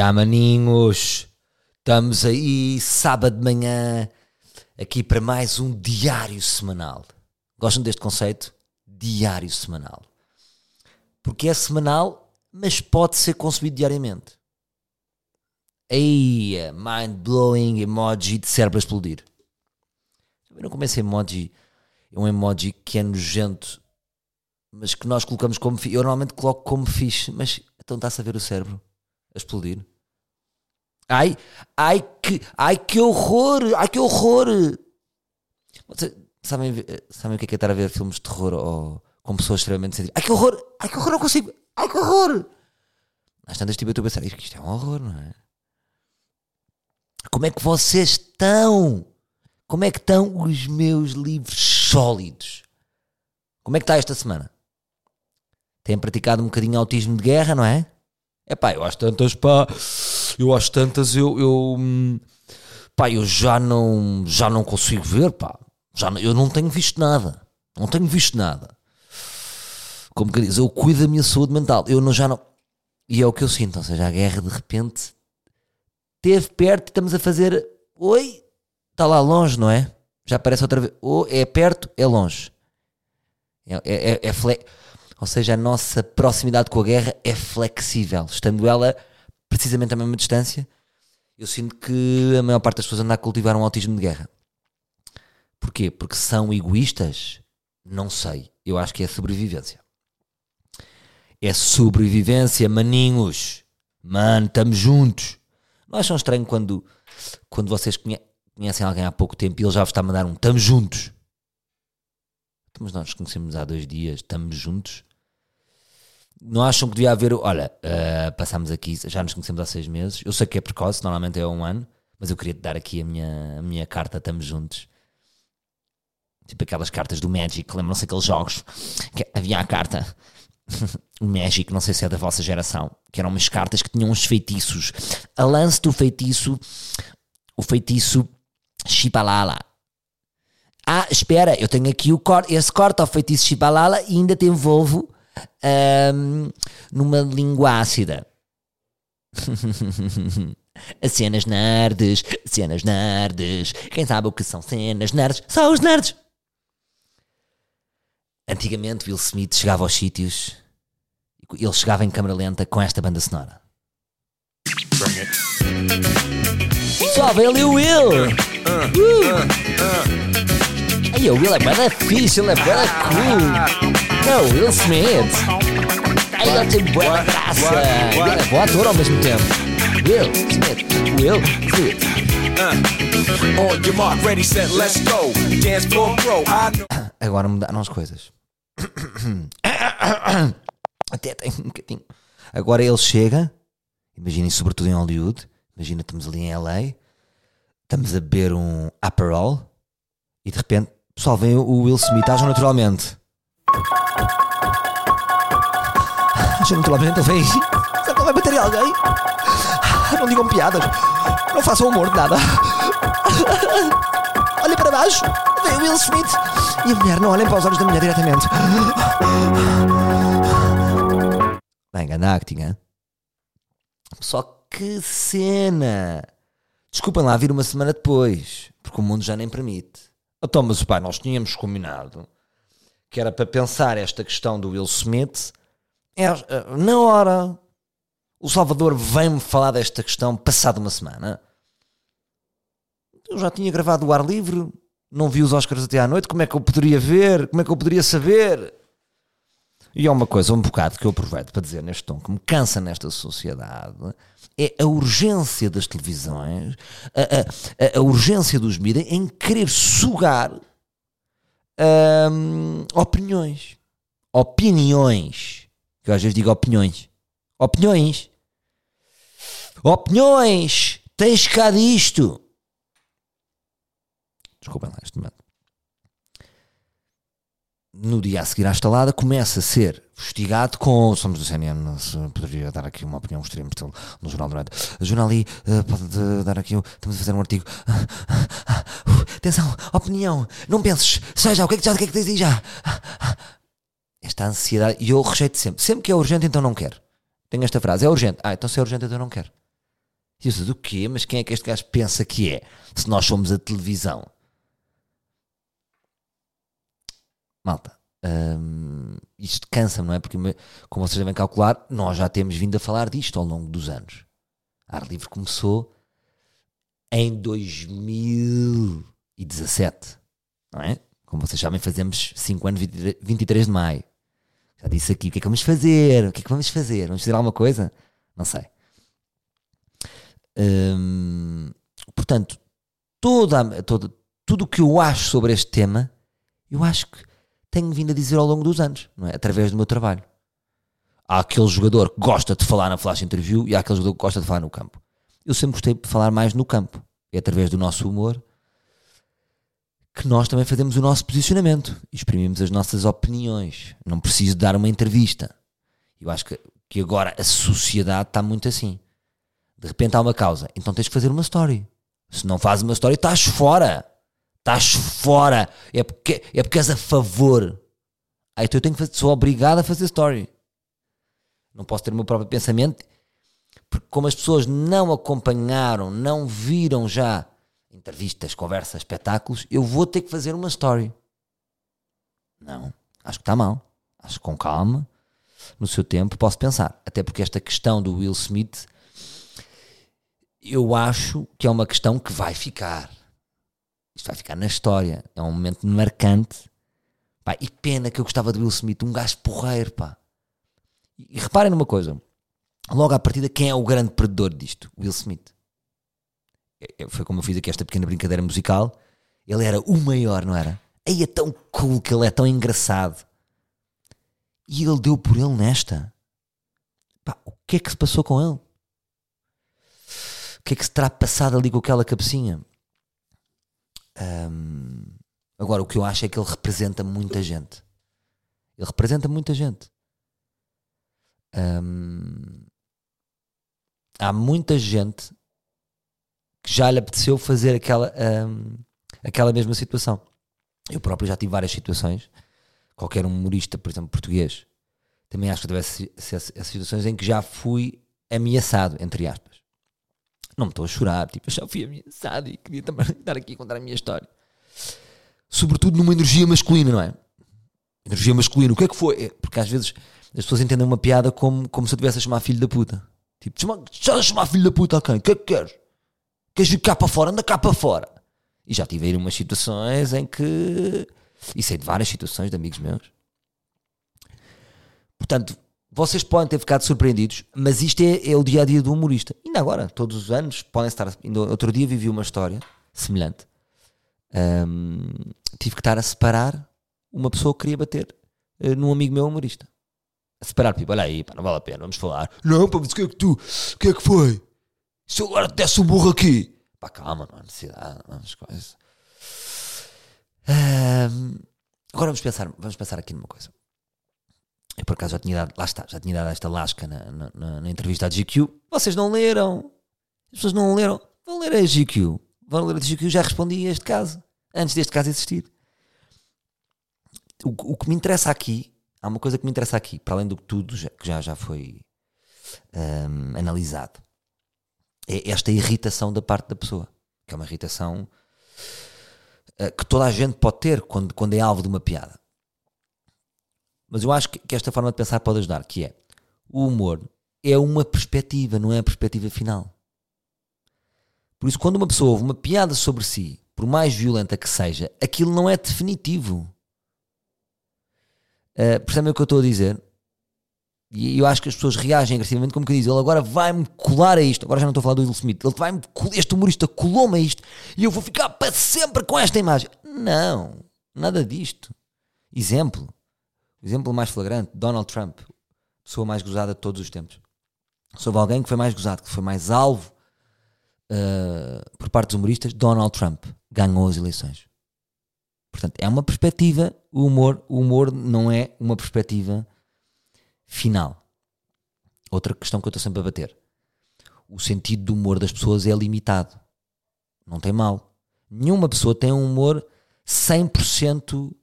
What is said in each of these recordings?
Há maninhos, estamos aí sábado de manhã, aqui para mais um diário semanal. Gostam deste conceito? Diário semanal. Porque é semanal, mas pode ser consumido diariamente. Aí, mind-blowing emoji de cérebro a explodir. Viram como esse emoji é um emoji que é nojento, mas que nós colocamos como. Eu normalmente coloco como fixe, mas então está-se a ver o cérebro a explodir. Ai, ai que, ai que horror, ai que horror. Vocês sabem, sabem o que é, que é estar a ver filmes de terror ou com pessoas extremamente sensíveis? Ai que horror, ai que horror, não consigo, ai que horror. Às tantas tipo, eu estou a pensar, isto é um horror, não é? Como é que vocês estão? Como é que estão os meus livros sólidos? Como é que está esta semana? Têm praticado um bocadinho autismo de guerra, não é? É pá, eu acho tantas, pá, eu acho tantas, eu, eu, pá, eu já não, já não consigo ver, pá, já não, eu não tenho visto nada, não tenho visto nada. Como que diz, eu cuido da minha saúde mental, eu não, já não, e é o que eu sinto, ou seja, a guerra de repente esteve perto e estamos a fazer, oi, está lá longe, não é? Já aparece outra vez, ou é perto, é longe. É, é, é, é fle... Ou seja, a nossa proximidade com a guerra é flexível, estando ela precisamente à mesma distância. Eu sinto que a maior parte das pessoas anda a cultivar um autismo de guerra. Porquê? Porque são egoístas? Não sei. Eu acho que é sobrevivência. É sobrevivência, maninhos. Mano, estamos juntos. Não acham estranho quando, quando vocês conhecem alguém há pouco tempo e ele já vos está a mandar um estamos juntos? Mas nós nos conhecemos há dois dias, estamos juntos. Não acham que devia haver. Olha, uh, passamos aqui, já nos conhecemos há seis meses. Eu sei que é precoce, normalmente é um ano, mas eu queria te dar aqui a minha, a minha carta, estamos juntos. Tipo aquelas cartas do Magic, lembram-se aqueles jogos que havia a carta. o Magic, não sei se é da vossa geração, que eram umas cartas que tinham uns feitiços. A lance do feitiço, o feitiço Chipalala ah, espera, eu tenho aqui o cor esse corte ao feitiço Chibalala e ainda te envolvo um, numa língua ácida. As cenas nerds, cenas nerds. Quem sabe o que são cenas nerds? São os nerds! Antigamente Will Smith chegava aos sítios ele chegava em câmera lenta com esta banda sonora. Só vem ali o Will! Uh. Aí o Will é bada fixe, ele é bada cool. É o Will Smith. Aí ele tem boa graça. Ele é bom ator ao mesmo tempo. Will Smith, Will Smith. Uh, on your mark, ready, set, let's go. Dance floor pro. Agora mudaram as coisas. Até tem um bocadinho. Agora ele chega, imaginem, sobretudo em Hollywood. Imagina, estamos ali em LA, estamos a beber um Aperol e de repente Pessoal, vem o Will Smith, ajam naturalmente. Naturalmente, ele vem. Será que ele vai bater em alguém? Não digam piadas. Não façam humor de nada. Olha para baixo. Vem o Will Smith. E a mulher, não olhem para os olhos da mulher diretamente. Bem, grande acting, hein? Só que cena. Desculpem lá vir uma semana depois, porque o mundo já nem permite. Então, mas pá, nós tínhamos combinado que era para pensar esta questão do Will Smith. É, é, na hora, o Salvador vem-me falar desta questão passado uma semana. Eu já tinha gravado o ar livre, não vi os Oscars até à noite, como é que eu poderia ver? Como é que eu poderia saber? E é uma coisa, um bocado que eu aproveito para dizer neste tom que me cansa nesta sociedade é a urgência das televisões, a, a, a urgência dos mídias em querer sugar hum, opiniões. Opiniões. Que eu às vezes digo opiniões. Opiniões. Opiniões. Tens cá disto. Desculpem lá este momento no dia a seguir à estalada, começa a ser fustigado com. Somos do CNN, poderia dar aqui uma opinião extrema no Jornal do Norte. A Jornal ali uh, pode dar aqui. Estamos a fazer um artigo. Uh, atenção, opinião, não penses, seja, o que é que, já, o que, é que tens aí já? Esta ansiedade, e eu rejeito sempre. Sempre que é urgente, então não quero. Tenho esta frase: é urgente. Ah, então se é urgente, então não quero. E eu disse, o quê? Mas quem é que este gajo pensa que é? Se nós somos a televisão. Malta, hum, isto cansa, não é? Porque, como vocês devem calcular, nós já temos vindo a falar disto ao longo dos anos. A Ar Livre começou em 2017, não é? Como vocês sabem, fazemos 5 anos, 23 de maio. Já disse aqui, o que é que vamos fazer? O que é que vamos fazer? Vamos fazer alguma coisa? Não sei. Portanto, toda, toda, tudo o que eu acho sobre este tema, eu acho que tenho vindo a dizer ao longo dos anos, não é? através do meu trabalho. Há aquele jogador que gosta de falar na flash interview e há aquele jogador que gosta de falar no campo. Eu sempre gostei de falar mais no campo. É através do nosso humor que nós também fazemos o nosso posicionamento e exprimimos as nossas opiniões. Não preciso dar uma entrevista. Eu acho que, que agora a sociedade está muito assim. De repente há uma causa, então tens que fazer uma story. Se não fazes uma story, estás fora. Estás fora. É porque, é porque és a favor. Aí então eu tenho que fazer, sou obrigado a fazer story. Não posso ter o meu próprio pensamento, porque como as pessoas não acompanharam, não viram já entrevistas, conversas, espetáculos, eu vou ter que fazer uma story. Não, acho que está mal. Acho que com calma, no seu tempo, posso pensar. Até porque esta questão do Will Smith, eu acho que é uma questão que vai ficar. Isto vai ficar na história. É um momento marcante. Pá, e pena que eu gostava do Will Smith, um gajo porreiro, pá. E, e reparem numa coisa. Logo à partida, quem é o grande perdedor disto? Will Smith. É, é, foi como eu fiz aqui esta pequena brincadeira musical. Ele era o maior, não era? Aí é tão cool que ele é tão engraçado. E ele deu por ele nesta. Pá, o que é que se passou com ele? O que é que se terá passado ali com aquela cabecinha? Um, agora, o que eu acho é que ele representa muita gente. Ele representa muita gente. Um, há muita gente que já lhe apeteceu fazer aquela, um, aquela mesma situação. Eu próprio já tive várias situações. Qualquer humorista, por exemplo, português, também acho que teve essas situações em que já fui ameaçado, entre aspas. Não me estou a chorar, tipo, eu já fui ameaçado e queria também estar aqui a contar a minha história. Sobretudo numa energia masculina, não é? Energia masculina, o que é que foi? É, porque às vezes as pessoas entendem uma piada como, como se eu tivesse a chamar filho da puta. Tipo, já a chamar filho da puta a quem? O que é que queres? Queres vir cá para fora? Anda cá para fora. E já tive aí umas situações em que. E sei de várias situações de amigos meus. Portanto, vocês podem ter ficado surpreendidos, mas isto é, é o dia a dia do humorista. Ainda agora, todos os anos, podem estar. Outro dia vivi uma história semelhante. Um, tive que estar a separar uma pessoa que queria bater uh, num amigo meu humorista. A separar, tipo, olha aí, pá, não vale a pena, vamos falar. Não, pá, mas o que é que tu, o que é que foi? Se eu agora te desse um burro aqui. Pá, calma, não há necessidade, vamos coisas. Um, agora vamos pensar, vamos pensar aqui numa coisa. Eu por acaso já tinha dado, lá está, já tinha dado esta lasca na, na, na entrevista à GQ. Vocês não leram. As pessoas não leram. Vão ler a GQ. Vão ler a GQ. Já respondi a este caso. Antes deste caso existir. O, o que me interessa aqui, há uma coisa que me interessa aqui, para além do que tudo já, que já, já foi um, analisado é esta irritação da parte da pessoa, que é uma irritação uh, que toda a gente pode ter quando, quando é alvo de uma piada. Mas eu acho que, esta forma de pensar pode ajudar, que é o humor é uma perspectiva, não é a perspectiva final. Por isso, quando uma pessoa ouve uma piada sobre si, por mais violenta que seja, aquilo não é definitivo. Uh, percebem o que eu estou a dizer? E eu acho que as pessoas reagem agressivamente como que diz, ele agora vai-me colar a isto. Agora já não estou a falar do Will Smith. Ele vai-me este humorista colou-me a isto e eu vou ficar para sempre com esta imagem. Não, nada disto. Exemplo. Exemplo mais flagrante, Donald Trump, pessoa mais gozada de todos os tempos. Sobre alguém que foi mais gozado, que foi mais alvo uh, por parte dos humoristas, Donald Trump ganhou as eleições. Portanto, é uma perspectiva, o humor, o humor não é uma perspectiva final. Outra questão que eu estou sempre a bater. O sentido do humor das pessoas é limitado. Não tem mal. Nenhuma pessoa tem um humor 100%.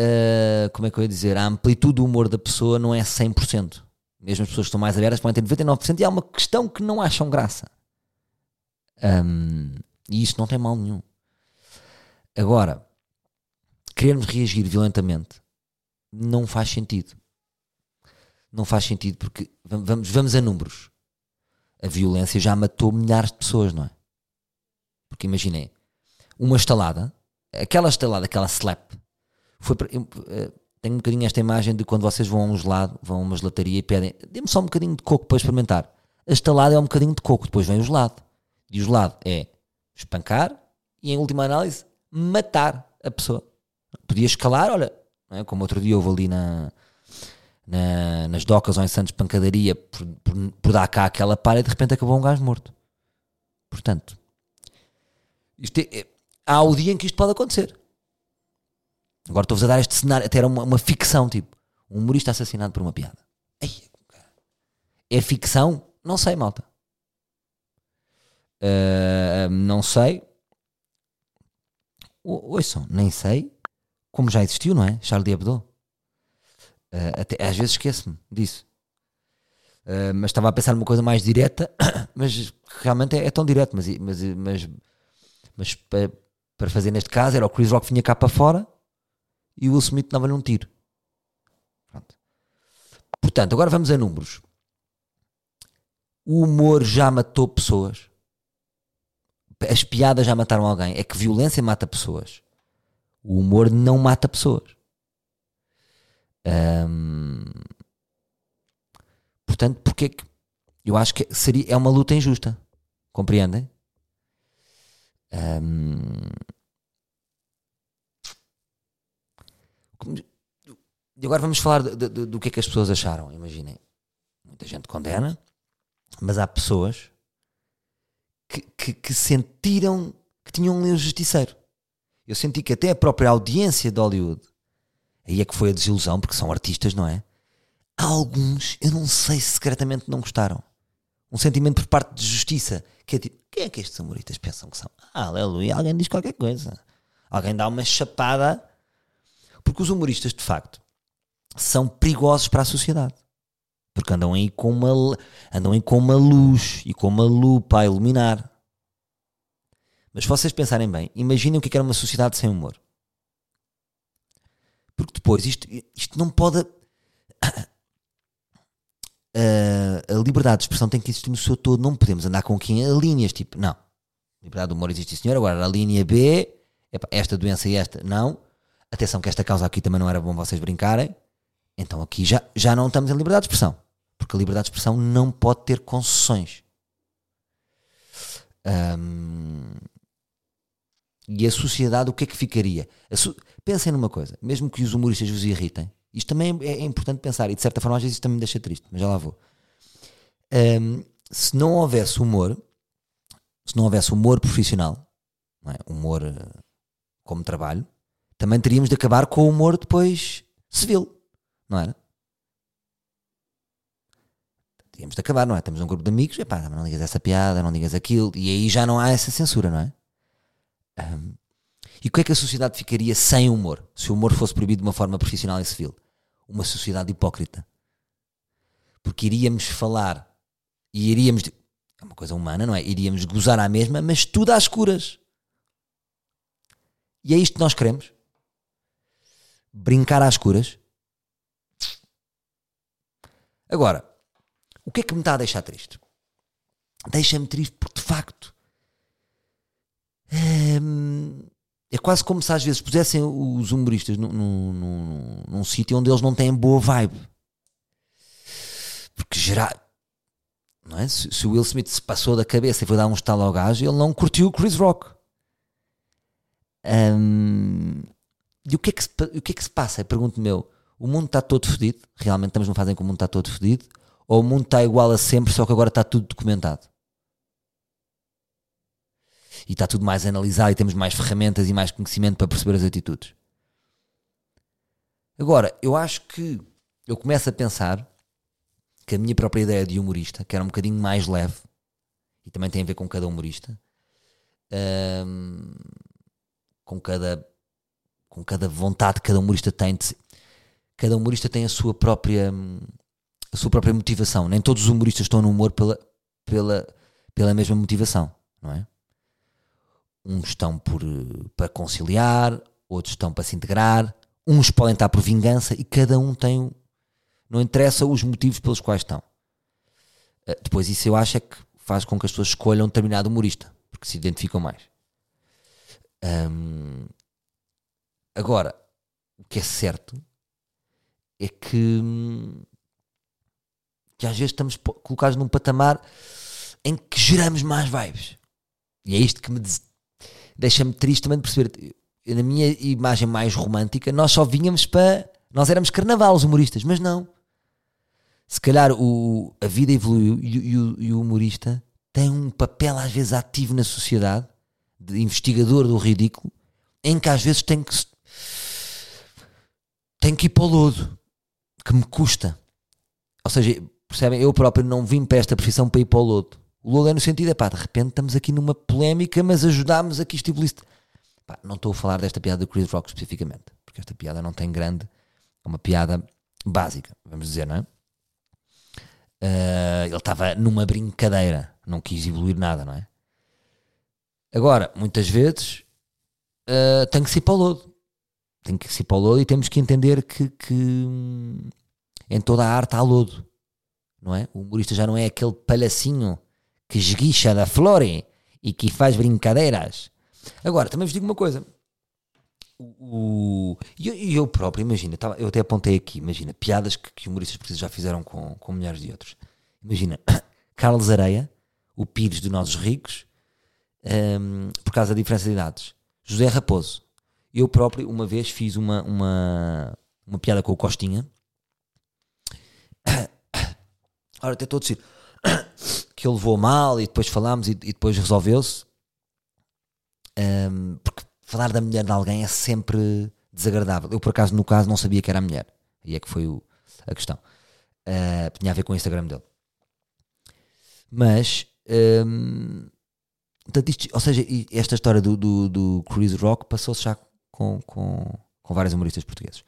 Uh, como é que eu ia dizer? A amplitude do humor da pessoa não é 100%. Mesmo as pessoas que estão mais abertas podem ter 99% e há uma questão que não acham graça. Um, e isso não tem mal nenhum. Agora, querermos reagir violentamente não faz sentido. Não faz sentido porque vamos, vamos a números. A violência já matou milhares de pessoas, não é? Porque imaginem, uma estalada, aquela estalada, aquela slap, foi. Eu, eh, tenho um bocadinho esta imagem de quando vocês vão a um gelado, vão a uma gelataria e pedem, dê-me só um bocadinho de coco para experimentar. A estalada é um bocadinho de coco, depois vem o gelado. E o gelado é espancar e, em última análise, matar a pessoa. Podia escalar, olha, é? como outro dia houve ali na, na, nas docas ou em Santos pancadaria por, por, por, dar cá aquela para e de repente acabou um gajo morto. Portanto, isto é, é, há o dia em que isto pode acontecer. Agora estou-vos a dar este cenário, até era uma, uma ficção, tipo, um humorista assassinado por uma piada. É ficção? Não sei, malta. Uh, não sei. Ouçam, nem sei como já existiu, não é? Charlie Hebdo. Uh, até, às vezes esqueço-me disso. Uh, mas estava a pensar numa coisa mais direta, mas realmente é, é tão direto. Mas, mas, mas, mas para, para fazer neste caso era o Chris Rock vinha cá para fora e o Will Smith dava-lhe um tiro. Pronto. Portanto, agora vamos a números. O humor já matou pessoas. As piadas já mataram alguém. É que violência mata pessoas. O humor não mata pessoas. portanto, porque que eu acho que seria, é uma luta injusta. Compreendem? E agora vamos falar de, de, do que é que as pessoas acharam. Imaginem, muita gente condena, mas há pessoas que, que, que sentiram que tinham um justiceiro. Eu senti que até a própria audiência de Hollywood, aí é que foi a desilusão, porque são artistas, não é? Alguns, eu não sei se secretamente não gostaram. Um sentimento por parte de justiça, que é tipo, quem é que estes humoristas pensam que são? Ah, aleluia, alguém diz qualquer coisa. Alguém dá uma chapada. Porque os humoristas, de facto, são perigosos para a sociedade. Porque andam aí com uma, andam aí com uma luz e com uma lupa a iluminar. Mas se vocês pensarem bem, imaginem o que é era uma sociedade sem humor. Porque depois isto, isto não pode. A, a, liberdade de expressão tem que existir no seu todo. Não podemos andar com quem a linhas. Tipo, não. Liberdade de humor existe, senhor. Agora, a linha B, esta doença e esta, não. Atenção, que esta causa aqui também não era bom vocês brincarem. Então aqui já, já não estamos em liberdade de expressão. Porque a liberdade de expressão não pode ter concessões. Um, e a sociedade, o que é que ficaria? So... Pensem numa coisa, mesmo que os humoristas vos irritem, isto também é, é, importante pensar, e de certa forma às vezes isto também me deixa triste, mas já lá vou. Um, se não houvesse humor, se não houvesse humor profissional, é? humor uh, como trabalho, também teríamos de acabar com o humor depois civil, não era? Teríamos de acabar, não é? Temos um grupo de amigos, epá, não digas essa piada, não digas aquilo, e aí já não há essa censura, não é? Um, e o que é que a sociedade ficaria sem humor? Se o humor fosse proibido de uma forma profissional e civil? Uma sociedade hipócrita. Porque iríamos falar e iríamos. É uma coisa humana, não é? Iríamos gozar à mesma, mas tudo às escuras. E é isto que nós queremos? Brincar às escuras? Agora, o que é que me está a deixar triste? Deixa-me triste porque, de facto, é, é quase como se às vezes pusessem os humoristas num, num, num, num sítio onde eles não têm boa vibe. Porque gerar. Não é? se, se, o Will Smith se passou da cabeça e foi dar um estalo ao gajo, ele não curtiu o Chris Rock. Um, e o que, é que se, o que é que se passa? Pergunto-me eu. O mundo está todo fodido? Realmente estamos numa fase em que o mundo está todo fodido? Ou o mundo está igual a sempre, só que agora está tudo documentado? e está tudo mais analisado e temos mais ferramentas e mais conhecimento para perceber as atitudes. Agora, eu acho que eu começo a pensar que a minha própria ideia de humorista, que era um bocadinho mais leve, e também tem a ver com cada humorista, hum, com cada com cada vontade que cada humorista tem de, cada humorista tem a sua própria a sua própria motivação nem todos os humoristas estão no humor pela, pela, pela mesma motivação não é? uns estão por, para conciliar, outros estão para se integrar, uns podem estar por vingança e cada um tem. Não interessa os motivos pelos quais estão. Depois, isso eu acho é que faz com que as pessoas escolham um determinado humorista, porque se identificam mais. Um, agora, o que é certo é que, que às vezes estamos colocados num patamar em que geramos mais vibes. E é isto que me deixa-me triste também de perceber. Na minha imagem mais romântica, nós só vínhamos para. Nós éramos carnaval, os humoristas, mas não. Se calhar o, a vida evoluiu e, e, e o humorista tem um papel às vezes ativo na sociedade, de investigador do ridículo, em que às vezes tem que tem que ir para o lodo, que me custa. Ou seja, percebem? Eu próprio não vim para esta profissão para ir para o lodo. O lodo é no sentido, é pá, de repente estamos aqui numa polémica, mas ajudámos aqui isto pá, Não estou a falar desta piada do Chris Rock especificamente, porque esta piada não tem grande, é uma piada básica, vamos dizer, não é? Uh, ele estava numa brincadeira, não quis evoluir nada, não é? Agora, muitas vezes uh, tem que ser para o lodo. Tem que ser para o lodo e temos que entender que, que hum, em toda a arte há lodo, não é? O humorista já não é aquele palhacinho que esguicha da flore e que faz brincadeiras. Agora, também vos digo uma coisa. O, eu, eu próprio, imagina, eu até apontei aqui, imagina, piadas que, que humoristas portugueses já fizeram com, com milhares de outros. Imagina, Carlos Areia, o Pires de Nós Ricos, um, por causa da diferença de idades. José Raposo. Eu próprio, uma vez, fiz uma, uma, uma piada com o Costinha. Ora, até estou a dizer que ele levou mal e depois falámos e, e depois resolveu-se. Um, porque falar da mulher de alguém é sempre desagradável. Eu, por acaso, no caso, não sabia que era a mulher. E é que foi o, a questão. Uh, tinha a ver com o Instagram dele. Mas, um, portanto, isto, ou seja, esta história do, do, do Chris Rock passou-se já com, com, com vários humoristas portugueses.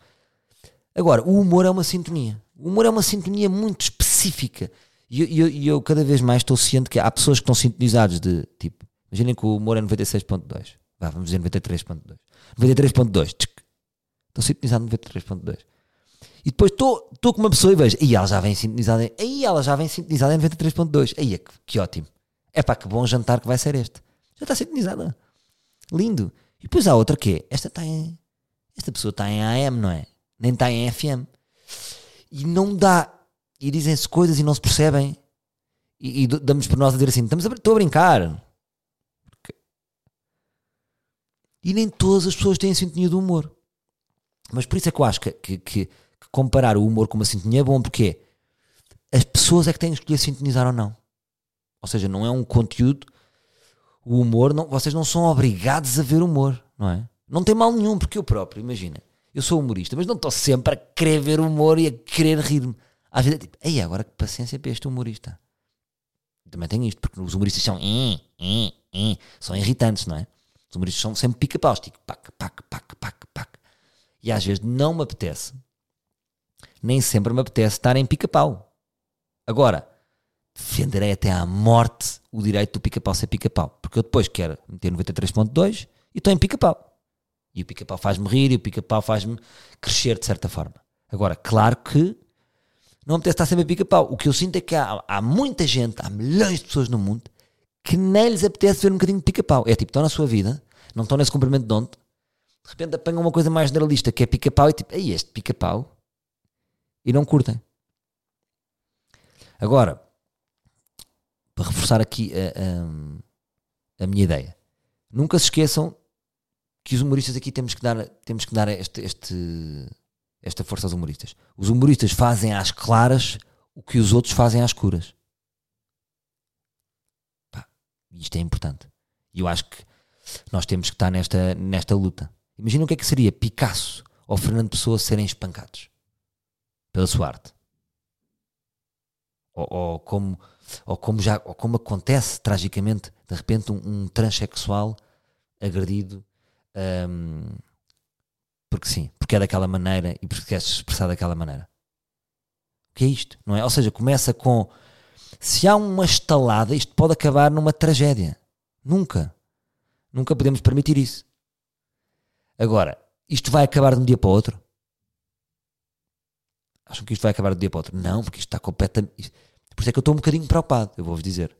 Agora, o humor é uma sintonia. O humor é uma sintonia muito específica. E eu, eu, eu, cada vez mais estou ciente que há pessoas que estão sintonizadas de tipo, imaginem que o humor é 96.2. Vá, vamos dizer 93.2. 93.2. Estou sintonizado 93.2. E depois estou com uma pessoa e vejo, aí ela já vem sintonizada aí ela já vem sintonizada em 93.2. Aí é que, que ótimo. É pá, que bom jantar que vai ser este. Já está sintonizada. Lindo. E depois há outra que é, esta está em, esta pessoa está em AM, não é? Nem está em FM. E não dá e dizem-se coisas e não se percebem. E, e damos por nós a dizer assim: estamos a, estou a brincar. E nem todas as pessoas têm sintonia do humor. Mas por isso é que eu acho que, que, que, comparar o humor com uma sintonia é bom, porque as pessoas é que têm que escolher sintonizar ou não. Ou seja, não é um conteúdo. O humor, não, vocês não são obrigados a ver humor, não é? Não tem mal nenhum, porque eu próprio, imagina, eu sou humorista, mas não estou sempre a querer ver humor e a querer rir-me. Às vezes é tipo, aí agora que paciência para este humorista. Também tem isto, porque os humoristas são, eh, eh, eh, são irritantes, não é? Os humoristas são sempre pica-paus, tipo, pac, pac, pac, pac, pac. E às vezes não me apetece, nem sempre me apetece estar em pica-pau. Agora, defenderei até à morte o direito do pica-pau ser pica-pau, porque eu depois quero meter 93.2 e estou em pica-pau. E o pica-pau faz-me rir e o pica-pau faz-me crescer de certa forma. Agora, claro que não apetece estar sempre a pica-pau. O que eu sinto é que há, há muita gente, há milhões de pessoas no mundo que nem lhes apetece ver um bocadinho de pica-pau. É tipo, estão na sua vida, não estão nesse cumprimento de ontem, de repente apanham uma coisa mais generalista que é pica-pau e tipo, aí este pica-pau e não curtem. Agora, para reforçar aqui a, a, a, minha ideia, nunca se esqueçam que os humoristas aqui temos que dar, temos que dar este, este esta força aos humoristas. Os humoristas fazem às claras o que os outros fazem às curas. Pá, isto é importante. E eu acho que nós temos que estar nesta, nesta luta. Imagina o que é que seria Picasso ou Fernando Pessoa serem espancados pela sua arte. Ou, ou, como, ou, como, já, ou como acontece tragicamente, de repente, um, um transexual agredido. Um, porque sim, porque é daquela maneira e porque quer se expressar daquela maneira. O que é isto? Não é? Ou seja, começa com se há uma estalada, isto pode acabar numa tragédia. Nunca. Nunca podemos permitir isso. Agora, isto vai acabar de um dia para o outro? Acham que isto vai acabar de um dia para o outro? Não, porque isto está completamente. Por isso é que eu estou um bocadinho preocupado, eu vou-vos dizer.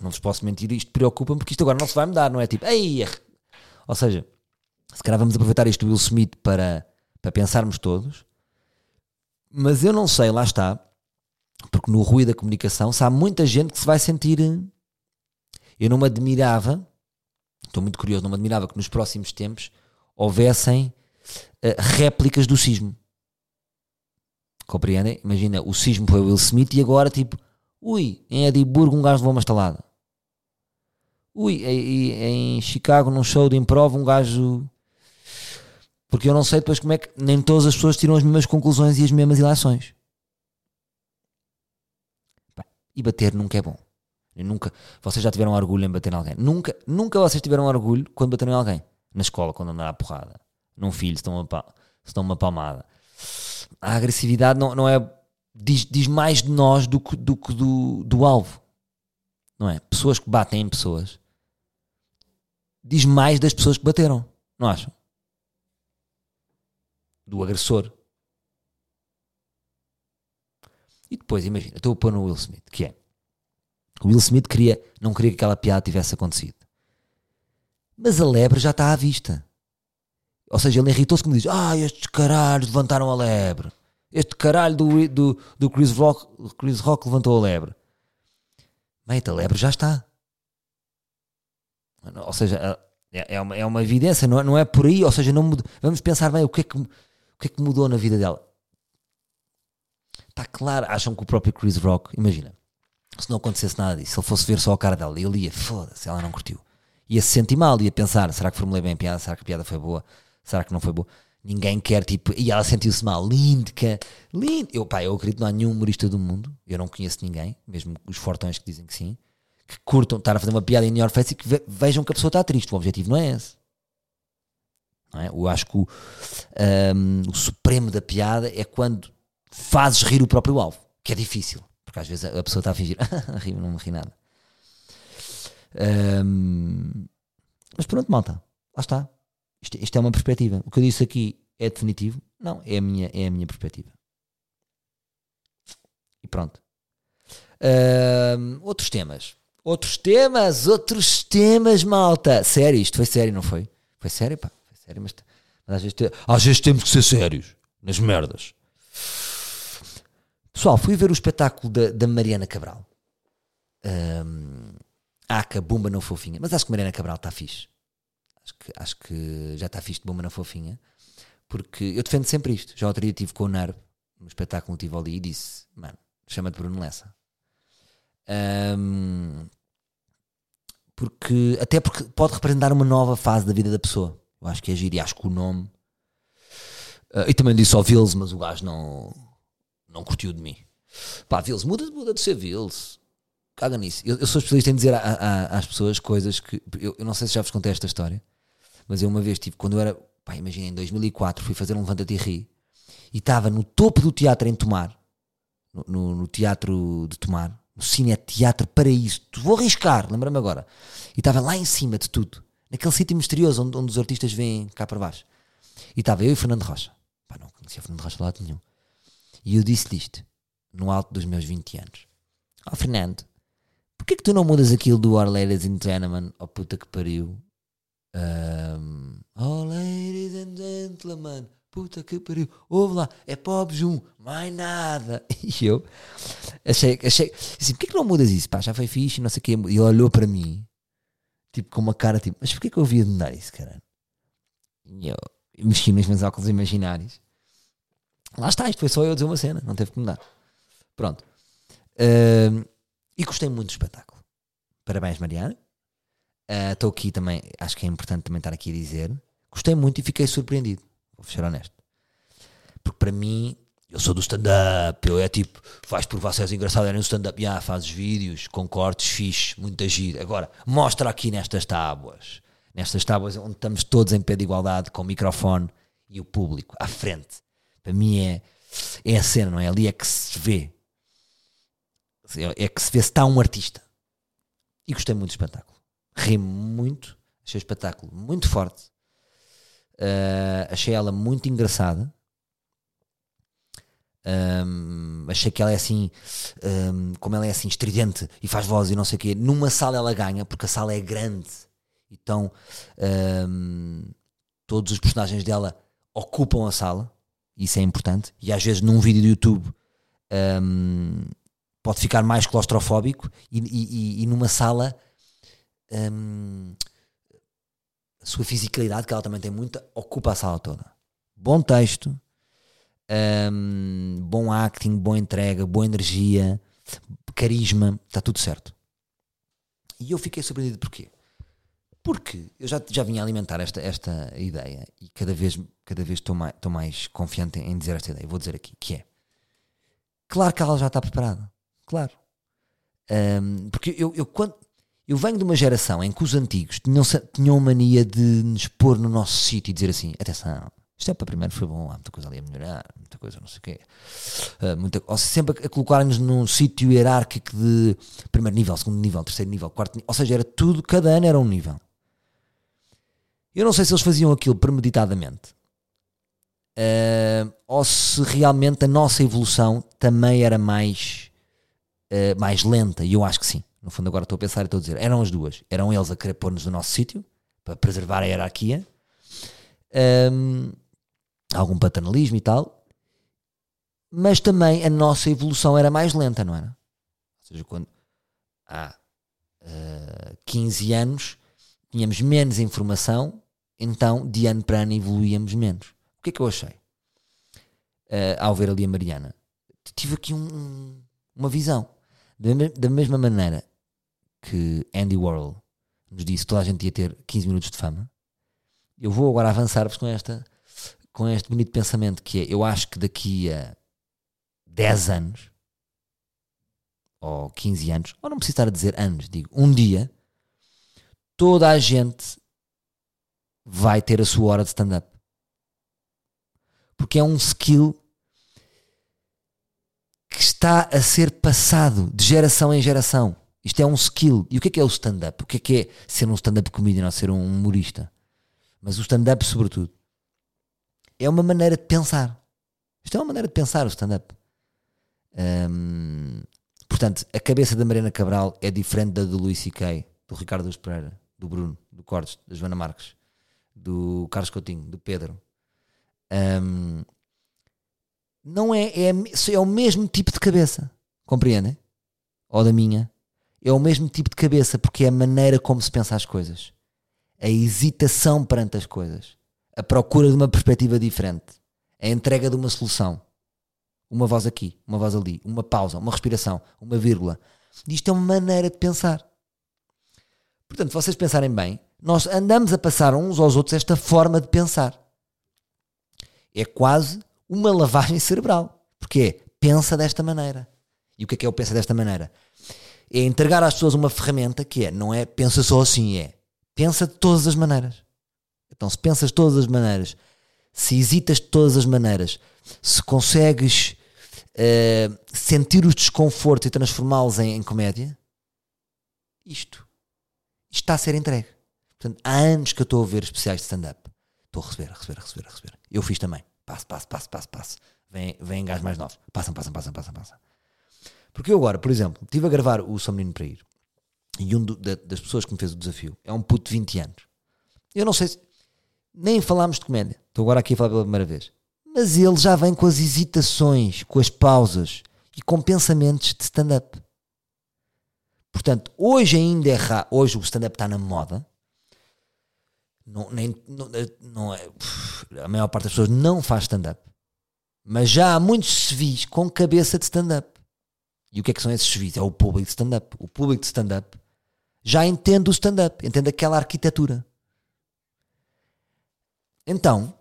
Não vos posso mentir, isto preocupa-me porque isto agora não se vai mudar, não é tipo, ei, ou seja, se calhar vamos aproveitar isto do Will Smith para, para pensarmos todos, mas eu não sei, lá está, porque no ruído da comunicação, se há muita gente que se vai sentir. Eu não me admirava, estou muito curioso, não me admirava que nos próximos tempos houvessem uh, réplicas do sismo. Compreendem? Imagina, o sismo foi o Will Smith e agora, tipo, ui, em Edimburgo um gajo levou uma estalada. Ui, em, em Chicago, num show de improv, um gajo. Porque eu não sei depois como é que nem todas as pessoas tiram as mesmas conclusões e as mesmas ilações. E bater nunca é bom. Eu nunca, vocês já tiveram orgulho em bater em alguém. Nunca, nunca vocês tiveram orgulho quando bateram em alguém. Na escola, quando andaram a porrada. Num filho, se uma, se dão uma palmada. A agressividade não, não é. Diz, diz mais de nós do que do, do, do alvo. Não é? Pessoas que batem em pessoas diz mais das pessoas que bateram, não acham? Do agressor. E depois, imagina, estou a pôr no Will Smith, que é o Will Smith queria, não queria que aquela piada tivesse acontecido. Mas a lebre já está à vista. Ou seja, ele irritou-se como diz: Ah, estes caralhos levantaram a lebre. Este caralho do, do, do Chris, Rock, Chris Rock levantou a lebre. Mate, a lebre já está. Ou seja, é, é, uma, é uma evidência, não é, não é por aí. Ou seja, não vamos pensar bem o que, é que, o que é que mudou na vida dela. Está claro, acham que o próprio Chris Rock, imagina, se não acontecesse nada disso, se ele fosse ver só a cara dela, ele ia, foda-se, ela não curtiu. Ia se sentir mal, ia pensar: será que formulei bem a piada? Será que a piada foi boa? Será que não foi boa? Ninguém quer, tipo, e ela sentiu-se mal, lindo, que lindo. Eu, pá, eu acredito que não há nenhum humorista do mundo, eu não conheço ninguém, mesmo os fortões que dizem que sim, que curtam estar a fazer uma piada em your face e que vejam que a pessoa está triste. O objetivo não é esse. Não é? Eu acho que o, um, o supremo da piada é quando fazes rir o próprio alvo, que é difícil, porque às vezes a, pessoa está a fingir, não me ri nada. Um, mas pronto, malta, lá está. Isto, isto, é uma perspectiva. O que eu disse aqui é definitivo? Não, é a minha, é a minha perspectiva. E pronto. Um, outros temas. Outros temas, outros temas, malta. Sério, isto foi sério, não foi? Foi sério, pá. Foi sério, mas, mas às, vezes, às vezes temos que ser sérios nas merdas. Pessoal, fui ver o espetáculo da, da Mariana Cabral. Um, Aca, Bumba não Fofinha. Mas acho que Mariana Cabral está fixe. Acho que, acho que já está fixe de Bumba não Fofinha. Porque eu defendo sempre isto. Já outro dia estive com o Nervo no espetáculo tive ali e disse: Mano, chama-te Bruno Lessa. Um, porque, até porque pode representar uma nova fase da vida da pessoa. Eu acho que é giro e acho que o nome. Uh, e também disse ao Vils, mas o gajo não, não curtiu de mim. Pá, Vils, muda, muda de ser Vils. Caga nisso. Eu, eu, sou especialista em dizer a, a, às pessoas coisas que. Eu, eu, não sei se já vos contei esta história, mas eu uma vez, tipo, quando eu era. Pá, imagina, em 2004, fui fazer um Levanta-te e Ri e estava no topo do teatro em Tomar, no, no, no teatro de Tomar, no Cine Teatro Paraíso, vou arriscar, lembra-me agora. E estava lá em cima de tudo, naquele sítio misterioso onde, onde os artistas vêm cá para baixo. E estava eu e Fernando Rocha. Pá, não conhecia Fernando Rocha de lado nenhum. E eu disse-lhe isto, no alto dos meus 20 anos. Ó oh, Fernando, porquê que tu não mudas aquilo do Our Ladies and Gentlemen? Oh puta que pariu. Um, oh ladies and gentlemen, puta que pariu, ouve lá, é pobres um, mais nada. E eu achei, achei, assim, porquê que não mudas isso? Pá, já foi fixe, não sei o quê. E ele olhou para mim, tipo, com uma cara, tipo, mas porquê que eu havia de mudar isso, cara? E eu mexi nos meus óculos imaginários. Lá está, isto foi só eu dizer uma cena, não teve que mudar. Pronto. Uh, e gostei muito do espetáculo. Parabéns, Mariana. Ah, estou uh, aqui também, acho que é importante também estar aqui a dizer. Gostei muito e fiquei surpreendido. Vou ser honesto. Porque para mim, eu sou do stand-up. Eu é tipo, vais se és engraçado, é no stand-up. Yeah, fazes vídeos com cortes fixe, muito agir. Agora, mostra aqui nestas tábuas. Nestas tábuas onde estamos todos em pé de igualdade, com o microfone e o público à frente. Para mim é, é a cena, não é? Ali é que se vê. É que se vê se está um artista. E gostei muito do espetáculo. Ri muito. Achei o espetáculo muito forte. Uh, achei ela muito engraçada. Um, achei que ela é assim, um, como ela é assim estridente e faz voz e não sei o quê. Numa sala ela ganha, porque a sala é grande. Então um, todos os personagens dela ocupam a sala. Isso é importante. E às vezes num vídeo do YouTube pode ficar mais claustrofóbico e, e, e numa sala a sua fisicalidade, que ela também tem muita, ocupa a sala toda. Bom texto, bom acting, boa entrega, boa energia, carisma, está tudo certo. E eu fiquei surpreendido porquê? Porque eu já, já vinha alimentar esta, esta ideia e cada vez, cada vez estou, mais, estou mais confiante em dizer esta ideia. Vou dizer aqui, que é claro que ela já está preparada. Claro. Um, porque eu, eu, quando, eu venho de uma geração em que os antigos tinham, tinham mania de nos pôr no nosso sítio e dizer assim: atenção, isto é para primeiro foi bom, há muita coisa ali a melhorar, muita coisa não sei o quê. Uh, muita, ou sempre a colocar-nos num sítio hierárquico de primeiro nível, segundo nível, terceiro nível, quarto nível. Ou seja, era tudo, cada ano era um nível. Eu não sei se eles faziam aquilo premeditadamente. Uh, ou se realmente a nossa evolução também era mais, uh, mais lenta, e eu acho que sim. No fundo, agora estou a pensar e estou a dizer: eram as duas. Eram eles a querer pôr-nos no nosso sítio para preservar a hierarquia, um, algum paternalismo e tal, mas também a nossa evolução era mais lenta, não era? Ou seja, quando há uh, 15 anos tínhamos menos informação, então de ano para ano evoluíamos menos. O que é que eu achei? Uh, ao ver ali a Mariana, tive aqui um, uma visão. Da mesma maneira que Andy Warhol nos disse que toda a gente ia ter 15 minutos de fama, eu vou agora avançar-vos com, esta, com este bonito pensamento que é, eu acho que daqui a 10 anos, ou 15 anos, ou não preciso estar a dizer anos, digo, um dia, toda a gente vai ter a sua hora de stand-up. Porque é um skill que está a ser passado de geração em geração. Isto é um skill. E o que é que é o stand-up? O que é que é ser um stand-up comedian ou ser um humorista? Mas o stand-up, sobretudo, é uma maneira de pensar. Isto é uma maneira de pensar o stand-up. portanto, a cabeça da Mariana Cabral é diferente da do Luís C.K., do Ricardo Luz Pereira, do Bruno, do Cortes, da Joana Marques, do Carlos Coutinho, do Pedro. Não é, é, é o mesmo tipo de cabeça, compreendem? Ou da minha, é o mesmo tipo de cabeça, porque é a maneira como se pensa as coisas. A hesitação perante as coisas. A procura de uma perspectiva diferente. A entrega de uma solução. Uma voz aqui, uma voz ali, uma pausa, uma respiração, uma vírgula. Isto é uma maneira de pensar. Portanto, se vocês pensarem bem, nós andamos a passar uns aos outros esta forma de pensar. É quase uma lavagem cerebral. Porque é, pensa desta maneira. E o que é que é o pensa desta maneira? É entregar às pessoas uma ferramenta que é, não é pensa só assim, é pensa de todas as maneiras. Então, se pensas de todas as maneiras, se hesitas de todas as maneiras, se consegues uh, sentir os desconfortos e transformá-los em, em, comédia, isto, isto está a ser entregue. Portanto, há anos que eu estou a ver especiais de stand-up. Estou a receber, a receber, a receber, a receber. Eu fiz também. Passo, passo, passo, passo, passo. Vem, vem gás mais novos. Passam, passam, passam, passam, passam. Porque eu agora, por exemplo, estive a gravar o São Menino para ir e um do, da, das pessoas que me fez o desafio é um puto de 20 anos. Eu não sei se. Nem falámos de comédia. Estou agora aqui a falar pela primeira vez. Mas ele já vem com as hesitações, com as pausas e com pensamentos de stand-up. Portanto, hoje ainda é raro. Hoje o stand-up está na moda. Não, nem, não, não é, a maior parte das pessoas não faz stand-up. Mas já há muitos civis com cabeça de stand-up. E o que é que são esses serviços? É o público de stand-up. O público de stand-up já entende o stand-up, entende aquela arquitetura. Então,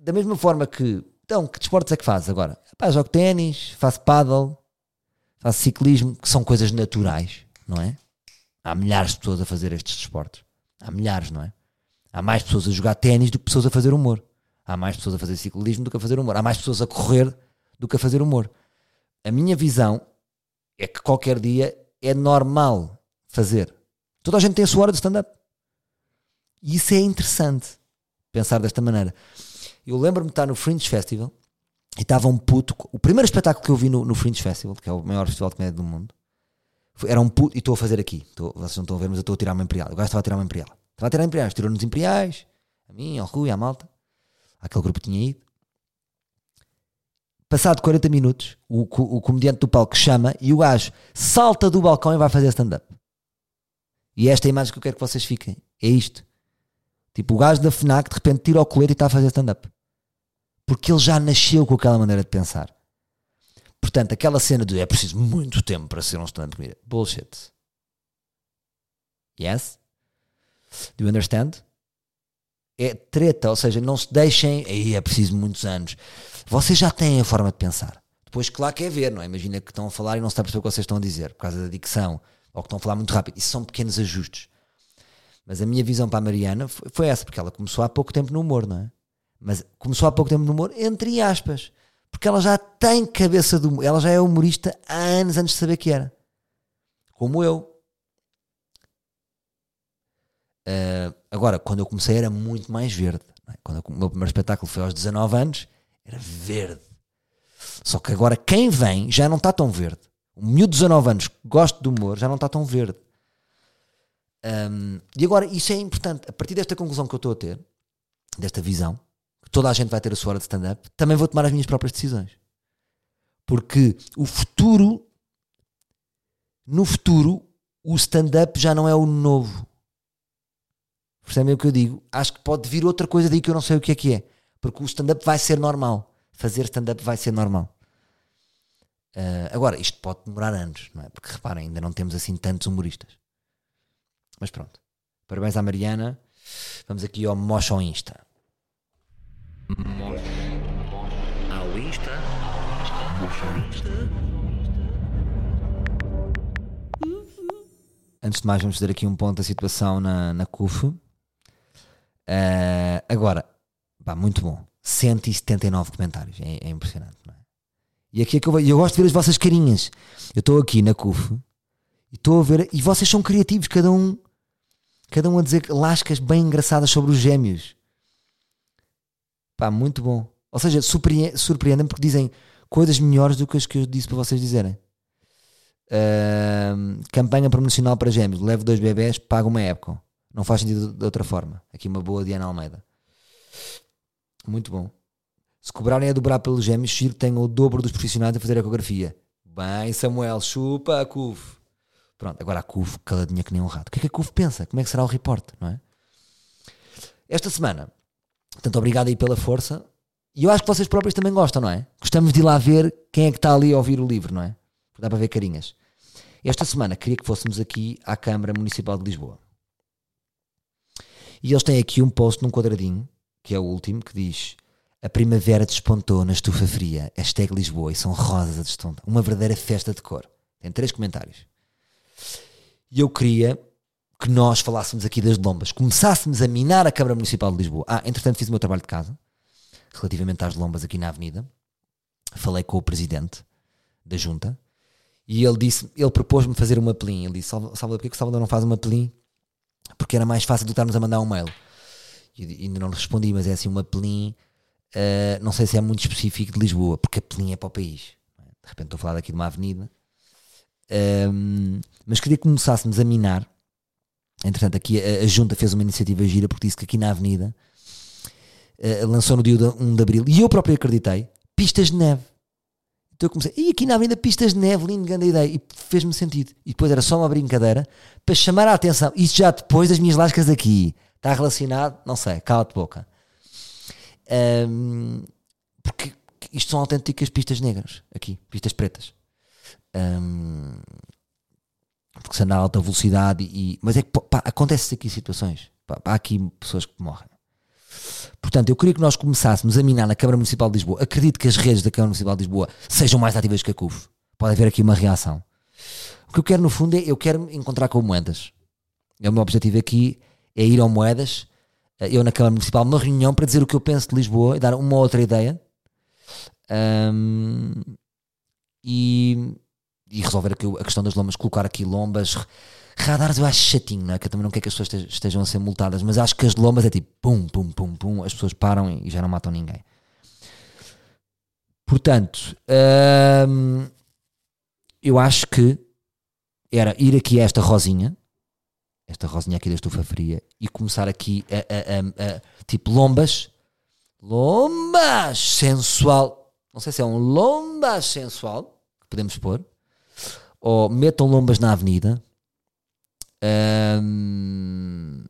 da mesma forma que. Então, que desportos é que fazes agora? Pá, jogo ténis, faço paddle, faço ciclismo, que são coisas naturais, não é? Há milhares de pessoas a fazer estes desportos. Há milhares, não é? Há mais pessoas a jogar ténis do que pessoas a fazer humor. Há mais pessoas a fazer ciclismo do que a fazer humor. Há mais pessoas a correr do que a fazer humor. A minha visão é que qualquer dia é normal fazer. Toda a gente tem a sua hora de stand-up. E isso é interessante, pensar desta maneira. Eu lembro-me de estar no Fringe Festival e estava um puto. O primeiro espetáculo que eu vi no, no Fringe Festival, que é o maior festival de comédia do mundo, foi- era um puto. E estou a fazer aqui, estou- vocês não estão a ver, mas eu estou a tirar uma imperial. O gajo estava a tirar uma imperial. Estava a tirar imperiais, tirou-nos imperiais, a mim, ao Rui, à malta. Aquele grupo tinha ido. Passado 40 minutos, o, o comediante do palco chama e o gajo salta do balcão e vai fazer stand-up. E esta é a imagem que eu quero que vocês fiquem. É isto. Tipo, o gajo da FNAC de repente tira o colete e está a fazer stand-up. Porque ele já nasceu com aquela maneira de pensar. Portanto, aquela cena de é preciso muito tempo para ser um stand-up comedian. Bullshit. Yes? Do you understand? É treta, ou seja, não se deixem. Aí é preciso muitos anos. Vocês já têm a forma de pensar. Depois, claro que é ver, não é? Imagina que estão a falar e não se está a perceber o que vocês estão a dizer por causa da dicção ou que estão a falar muito rápido. Isso são pequenos ajustes. Mas a minha visão para a Mariana foi, essa, porque ela começou há pouco tempo no humor, não é? Mas começou há pouco tempo no humor, entre aspas. Porque ela já tem cabeça do humor. Ela já é humorista há anos antes de saber que era. Como eu. Ah, agora, quando eu comecei era muito mais verde. é? Quando eu- o meu primeiro espetáculo foi aos 19 anos, era verde. Só que agora quem vem já não está tão verde. O miúdo de 19 anos que gosta de humor já não está tão verde. Um, e agora, isso é importante. A partir desta conclusão que eu estou a ter, desta visão, que toda a gente vai ter a sua hora de stand-up, também vou tomar as minhas próprias decisões. Porque o futuro, no futuro, o stand-up já não é o novo. Percebem o que eu digo? Acho que pode vir outra coisa daí que eu não sei o que é que é. Porque o stand-up vai ser normal. Fazer stand-up vai ser normal. Ah, agora, isto pode demorar anos, não é? Porque reparem, ainda não temos assim tantos humoristas. Mas pronto. Parabéns à Mariana. Vamos aqui ao Mosh ao Insta. Ao Insta. Insta. Antes de mais, vamos fazer aqui um ponto da situação na, na CUF. Ah, agora, pá, muito bom. 179 comentários. É, é impressionante, não é? E aqui é que eu, eu gosto de ver as vossas carinhas. Eu estou aqui na CUF e estou a ver. E vocês são criativos, cada um. Cada um a dizer lascas bem engraçadas sobre os gêmeos. Pá, muito bom. Ou seja, surpre- surpreendem porque dizem coisas melhores do que as que eu disse para vocês dizerem. Ahm, campanha promocional para gêmeos. Levo dois bebés, pago uma época. Não faz sentido de outra forma. Aqui uma boa Diana Almeida. Muito bom. Se cobrarem a dobrar pelos gêmeos, que tenham o dobro dos profissionais a fazer ecografia. Bem, Samuel, chupa a CUF. Pronto, agora a CUF caladinha que nem um rato. O que é que a CUF pensa? Como é que será o reporte, não é? Esta semana, portanto, obrigado aí pela força. E eu acho que vocês próprios também gostam, não é? Gostamos de ir lá ver quem é que está ali a ouvir o livro, não é? Dá para ver carinhas. Esta semana queria que fôssemos aqui à Câmara Municipal de Lisboa. E eles têm aqui um post num quadradinho, que é o último, que diz A primavera despontou na estufa fria, hashtag Lisboa, e são rosas a despontar. Uma verdadeira festa de cor. Tem três comentários. E eu queria que nós falássemos aqui das lombas, começássemos a minar a Câmara Municipal de Lisboa. Ah, entretanto fiz o meu trabalho de casa, relativamente às lombas aqui na Avenida. Falei com o Presidente da Junta, e ele disse, ele propôs-me fazer uma pelim. Ele disse, Salvador, porquê que o Salvador não faz uma pelim? Porque era mais fácil do que estarmos a mandar um mail. E ainda não respondi, mas é assim uma pelim, eh, não sei se é muito específico de Lisboa, porque a pelim é para o país. De repente estou a falar daqui de uma avenida. Ahm, mas queria que começássemos a minar. Entretanto, aqui a, a Junta fez uma iniciativa gira porque disse que aqui na avenida eh, lançou no dia de 1 de Abril, e eu próprio acreditei, pistas de neve. Então eu comecei, e aqui na avenida pistas de neve, lindo, grande ideia, e fez-me sentido. E depois era só uma brincadeira para chamar a atenção. Isto já depois das minhas lascas aqui. Está relacionado? Não sei, cala-te boca. Ahm, porque isto são autênticas pistas negras, aqui, pistas pretas. Ahm, porque se anda a alta velocidade e. Mas é que pá, acontece aqui situações. Pá, há aqui pessoas que morrem. Portanto, eu queria que nós começássemos a minar na Câmara Municipal de Lisboa. Acredito que as redes da Câmara Municipal de Lisboa sejam mais ativas que a CUF. Pode haver aqui uma reação. O que eu quero, no fundo, é eu quero encontrar com o Moedas. É o meu objetivo aqui é ir ao Moedas, eh, eu na Câmara Municipal, uma reunião para dizer o que eu penso de Lisboa e dar uma outra ideia. Ahm, e, e resolver a questão das lombas, colocar aqui lombas. Radares eu acho chatinho, não é? Que eu também não quero que as pessoas este- estejam a ser multadas, mas acho que as lombas é tipo pum, pum, pum, pum, as pessoas param e já não matam ninguém. Portanto, hum, eu acho que era ir aqui a esta rosinha, esta rosinha aqui da estufa fria, e começar aqui a, a- a- a- tipo lombas, lombas sensual, não sei se é um lombas sensual, que podemos pôr, ou metam lombas na avenida. Hum,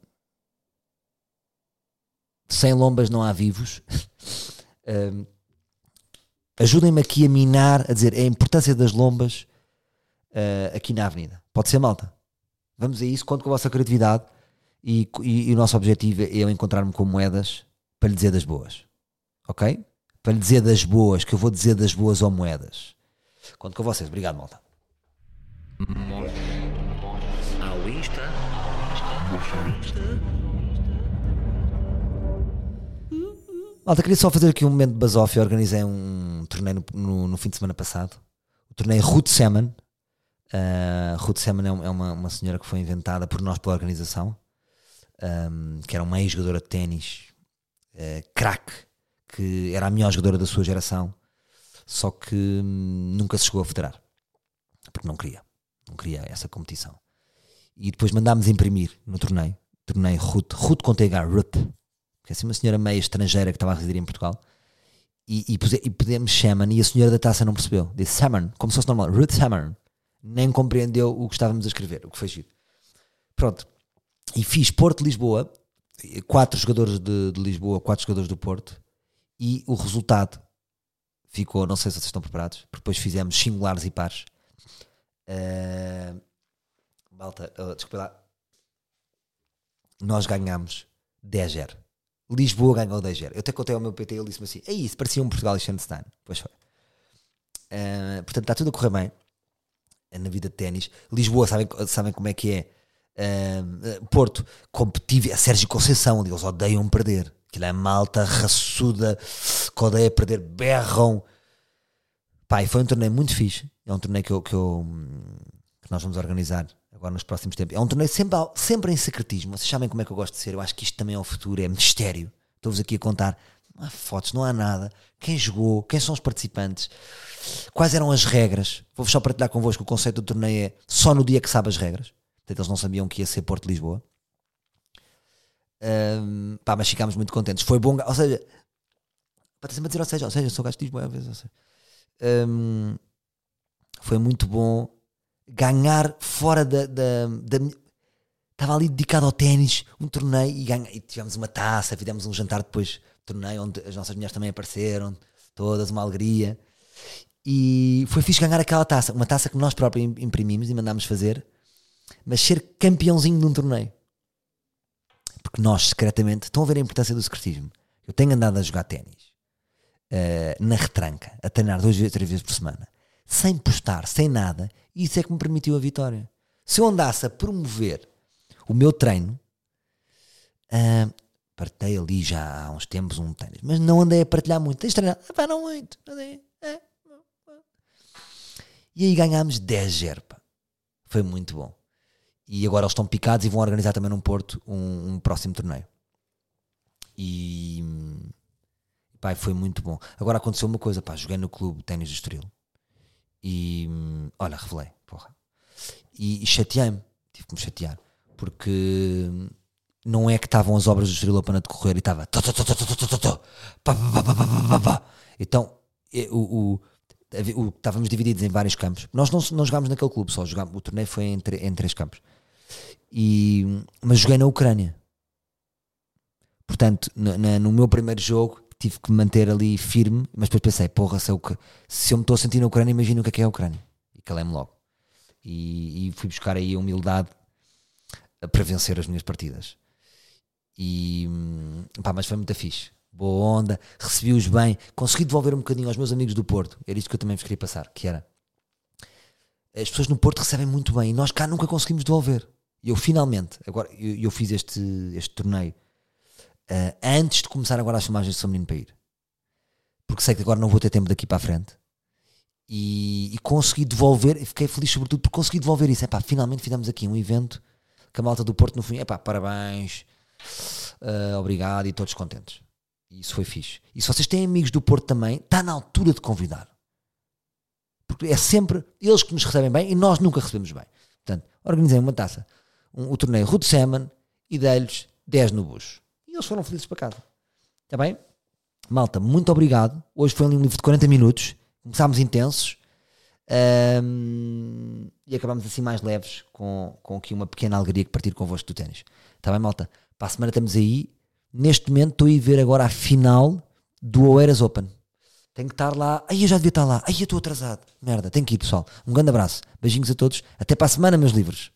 sem lombas não há vivos. Hum, Ajudem-me aqui a minar, a dizer a importância das lombas uh, aqui na avenida. Pode ser malta. Vamos a isso, conto com a vossa criatividade e, e- e o nosso objetivo é eu encontrar-me com moedas para lhe dizer das boas. Ok? Para lhe dizer das boas, que eu vou dizer das boas ou moedas. Conto com vocês. Obrigado, malta. Ao Insta. Malta, queria só fazer aqui um momento de basófia. Organizei um torneio no, no- no fim de semana passado. O torneio Ruth Seman. Uh, Ruth Seman é, um- é uma, uma senhora que foi inventada por nós pela organização. um, que era uma ex-jogadora de ténis. uh, craque. Que era a melhor jogadora da sua geração. Só que hum, nunca se chegou a federar. Porque não queria. Não queria essa competição. E depois mandámos imprimir no torneio. Torneio Ruth. Ruth com TH. Ruth que é assim uma senhora meio estrangeira que estava a residir em Portugal, e, e, puse- e pedimos Shaman, e a senhora da taça não percebeu. Disse Shaman, como se fosse normal, Ruth Shaman. Nem compreendeu o que estávamos a escrever, o que foi giro. Pronto. E fiz Porto-Lisboa, quatro jogadores de, de Lisboa, quatro jogadores do Porto, e o resultado ficou, não sei se vocês estão preparados, porque depois fizemos singulares e pares. Uh, malta, uh, desculpa lá. Nós ganhámos 10-0. Lisboa ganhou 10-0. Eu até contei ao meu PT ele disse-me assim: é isso, parecia um Portugal Liechtenstein. Pois foi. Uh, portanto, está tudo a correr bem uh, na vida de ténis. Lisboa, sabem, sabem como é que é? Uh, Porto, competitivo, é Sérgio Conceição, eles odeiam perder. Aquilo é malta raçuda, que odeia perder, berram. E foi um torneio muito fixe. É um torneio que, eu, que, eu, hum, que nós vamos organizar agora nos próximos tempos. É um torneio sempre, sempre em secretismo. Vocês sabem como é que eu gosto de ser. Eu acho que isto também é o futuro, é mistério. Estou-vos aqui a contar. Não há fotos, não há nada. Quem jogou, quem são os participantes, quais eram as regras. Vou-vos só partilhar convosco o conceito do torneio é só no dia que sabe as regras. Portanto, eles não sabiam que ia ser Porto de Lisboa. Ahm, pá, mas ficámos muito contentes. Foi bom. Ou seja, para sempre dizer, ou seja, ou seja, sou gajo de Lisboa às vezes. Ou seja, Ahm, foi muito bom ganhar fora da, da, da Estava ali dedicado ao ténis, um torneio e, ganha, e tivemos uma taça, fizemos um jantar depois torneio, onde as nossas mulheres também apareceram, todas, uma alegria. E foi fixe ganhar aquela taça, uma taça que nós próprios im- imprimimos e mandámos fazer, mas ser campeãozinho de um torneio. Porque nós, secretamente, estão a ver a importância do secretismo. Eu tenho andado a jogar ténis eh, na retranca, a treinar duas vezes, três vezes por semana, sem postar, sem nada, e isso é que me permitiu a vitória. Se eu andasse a promover o meu treino, ah, partilhei ali já há uns tempos um ténis, mas não andei a partilhar muito. Tens de treinar? Ah, pá, não muito. Andei, é. E aí ganhámos 10-0. pá. Foi muito bom. E agora eles estão picados e vão organizar também num Porto um, um próximo torneio. E pá, foi muito bom. Agora aconteceu uma coisa, pá, joguei no clube ténis do Estoril e olha, revelei, porra. E, e chateei-me, tive que me chatear, porque não é que estavam as obras do Estoril a decorrer e estava. Então, o, o, estávamos divididos em vários campos. Nós não, não jogámos naquele clube, só jogámos. O torneio foi em, em três campos. E, mas joguei na Ucrânia. Portanto, na, no meu primeiro jogo, tive que me manter ali firme, mas depois pensei, porra, se eu, que- se eu me estou a sentir na Ucrânia, imagina o que é que é a Ucrânia. E calei-me logo. E, e fui buscar aí a humildade eh, para vencer as minhas partidas. E pá, mas foi muito fixe. Boa onda, recebi-os bem, consegui devolver um bocadinho aos meus amigos do Porto. Era isto que eu também vos queria passar, que era as pessoas no Porto recebem muito bem e nós cá nunca conseguimos devolver. E eu finalmente, agora eu, eu fiz este, este torneio ah, antes de começar agora as filmagens de São Menino para ir. Porque sei que agora não vou ter tempo daqui para a frente. e, e consegui devolver, fiquei feliz sobretudo por conseguir devolver isso. Epá, finalmente fizemos aqui um evento que a malta do Porto no fim, epá, parabéns, ah, obrigado e todos contentes. Isso foi fixe. E se vocês têm amigos do Porto também, está na altura de convidar. Porque é sempre eles que nos recebem bem e nós nunca recebemos bem. Portanto, organizei uma taça, um, o torneio Rude Salmon e dei-lhes 10 no bucho. Eles foram felizes para casa. Está bem? Malta, muito obrigado. Hoje foi um livro de 40 minutos. Começámos intensos. Ahm, e acabamos assim mais leves com, com aqui uma pequena alegria que partir convosco do ténis. Está bem, malta? Para a semana estamos aí. Neste momento estou a ir ver agora a final do Oeiras Open. Tenho que estar lá. Ai, eu já devia estar lá. Ai, eu estou atrasado. Merda, tenho que ir, pessoal. Um grande abraço. Beijinhos a todos. Até para a semana, meus livros.